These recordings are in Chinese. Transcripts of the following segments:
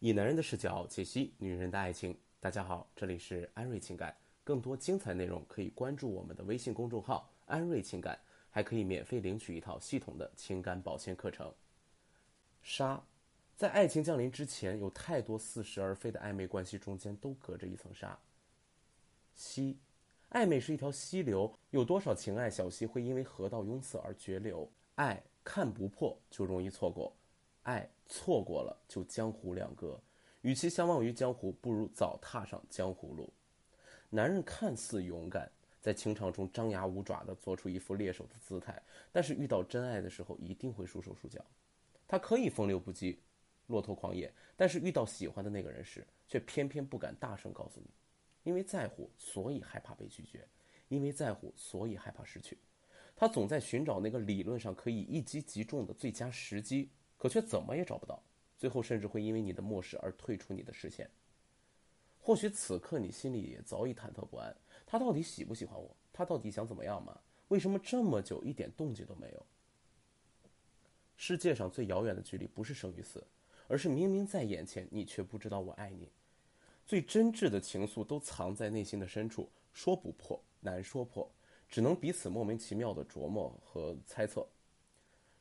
以男人的视角解析女人的爱情。大家好，这里是安瑞情感，更多精彩内容可以关注我们的微信公众号“安瑞情感”，还可以免费领取一套系统的情感保鲜课程。沙，在爱情降临之前，有太多似是而非的暧昧关系中间都隔着一层沙。溪，暧昧是一条溪流，有多少情爱小溪会因为河道拥塞而绝流？爱看不破就容易错过。爱错过了就江湖两隔，与其相忘于江湖，不如早踏上江湖路。男人看似勇敢，在情场中张牙舞爪地做出一副猎手的姿态，但是遇到真爱的时候一定会束手束脚。他可以风流不羁、骆驼狂野，但是遇到喜欢的那个人时，却偏偏不敢大声告诉你，因为在乎，所以害怕被拒绝；因为在乎，所以害怕失去。他总在寻找那个理论上可以一击即中的最佳时机。可却怎么也找不到，最后甚至会因为你的漠视而退出你的视线。或许此刻你心里也早已忐忑不安：他到底喜不喜欢我？他到底想怎么样吗？为什么这么久一点动静都没有？世界上最遥远的距离不是生与死，而是明明在眼前，你却不知道我爱你。最真挚的情愫都藏在内心的深处，说不破，难说破，只能彼此莫名其妙的琢磨和猜测。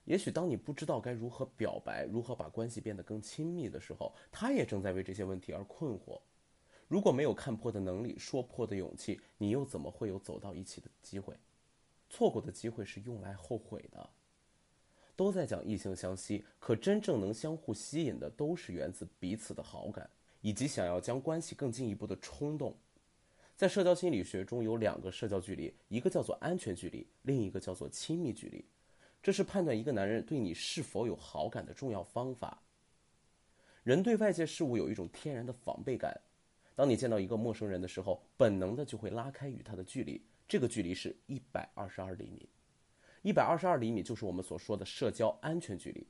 也许当你不知道该如何表白，如何把关系变得更亲密的时候，他也正在为这些问题而困惑。如果没有看破的能力、说破的勇气，你又怎么会有走到一起的机会？错过的机会是用来后悔的。都在讲异性相吸，可真正能相互吸引的，都是源自彼此的好感，以及想要将关系更进一步的冲动。在社交心理学中有两个社交距离，一个叫做安全距离，另一个叫做亲密距离。这是判断一个男人对你是否有好感的重要方法。人对外界事物有一种天然的防备感，当你见到一个陌生人的时候，本能的就会拉开与他的距离。这个距离是一百二十二厘米，一百二十二厘米就是我们所说的社交安全距离。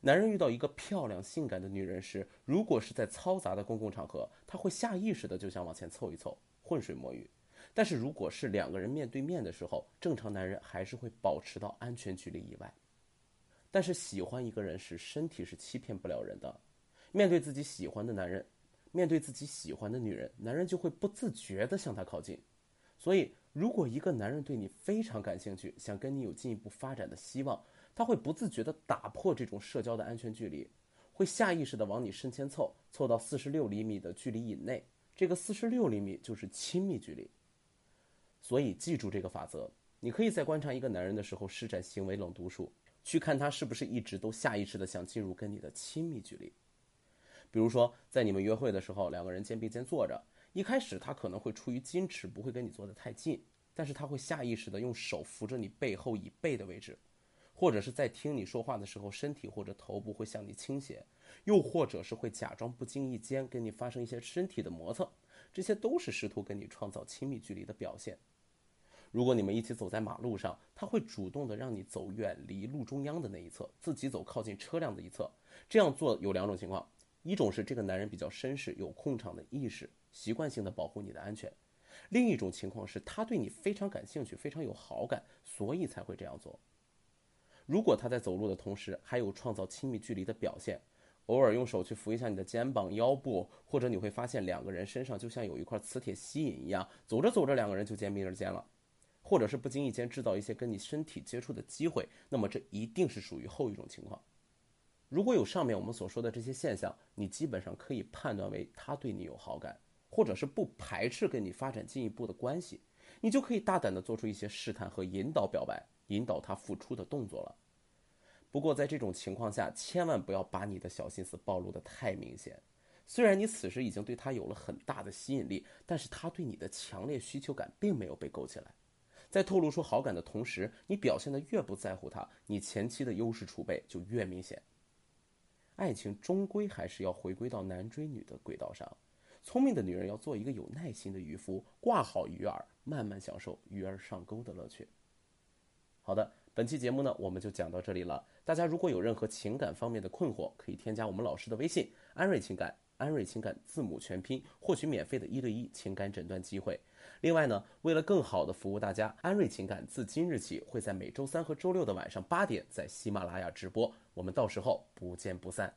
男人遇到一个漂亮性感的女人时，如果是在嘈杂的公共场合，他会下意识的就想往前凑一凑，浑水摸鱼。但是如果是两个人面对面的时候，正常男人还是会保持到安全距离以外。但是喜欢一个人时，身体是欺骗不了人的。面对自己喜欢的男人，面对自己喜欢的女人，男人就会不自觉地向她靠近。所以，如果一个男人对你非常感兴趣，想跟你有进一步发展的希望，他会不自觉地打破这种社交的安全距离，会下意识地往你身前凑，凑到四十六厘米的距离以内。这个四十六厘米就是亲密距离。所以记住这个法则，你可以在观察一个男人的时候施展行为冷读术，去看他是不是一直都下意识的想进入跟你的亲密距离。比如说，在你们约会的时候，两个人肩并肩坐着，一开始他可能会出于矜持，不会跟你坐得太近，但是他会下意识的用手扶着你背后椅背的位置，或者是在听你说话的时候，身体或者头部会向你倾斜，又或者是会假装不经意间跟你发生一些身体的摩擦，这些都是试图跟你创造亲密距离的表现。如果你们一起走在马路上，他会主动的让你走远离路中央的那一侧，自己走靠近车辆的一侧。这样做有两种情况：一种是这个男人比较绅士，有控场的意识，习惯性的保护你的安全；另一种情况是他对你非常感兴趣，非常有好感，所以才会这样做。如果他在走路的同时还有创造亲密距离的表现，偶尔用手去扶一下你的肩膀、腰部，或者你会发现两个人身上就像有一块磁铁吸引一样，走着走着两个人就肩并着肩了。或者是不经意间制造一些跟你身体接触的机会，那么这一定是属于后一种情况。如果有上面我们所说的这些现象，你基本上可以判断为他对你有好感，或者是不排斥跟你发展进一步的关系，你就可以大胆的做出一些试探和引导表白，引导他付出的动作了。不过在这种情况下，千万不要把你的小心思暴露的太明显。虽然你此时已经对他有了很大的吸引力，但是他对你的强烈需求感并没有被勾起来。在透露出好感的同时，你表现的越不在乎他，你前期的优势储备就越明显。爱情终归还是要回归到男追女的轨道上，聪明的女人要做一个有耐心的渔夫，挂好鱼饵，慢慢享受鱼儿上钩的乐趣。好的，本期节目呢，我们就讲到这里了。大家如果有任何情感方面的困惑，可以添加我们老师的微信“安瑞情感”。安瑞情感字母全拼，获取免费的一对一情感诊断机会。另外呢，为了更好的服务大家，安瑞情感自今日起会在每周三和周六的晚上八点在喜马拉雅直播，我们到时候不见不散。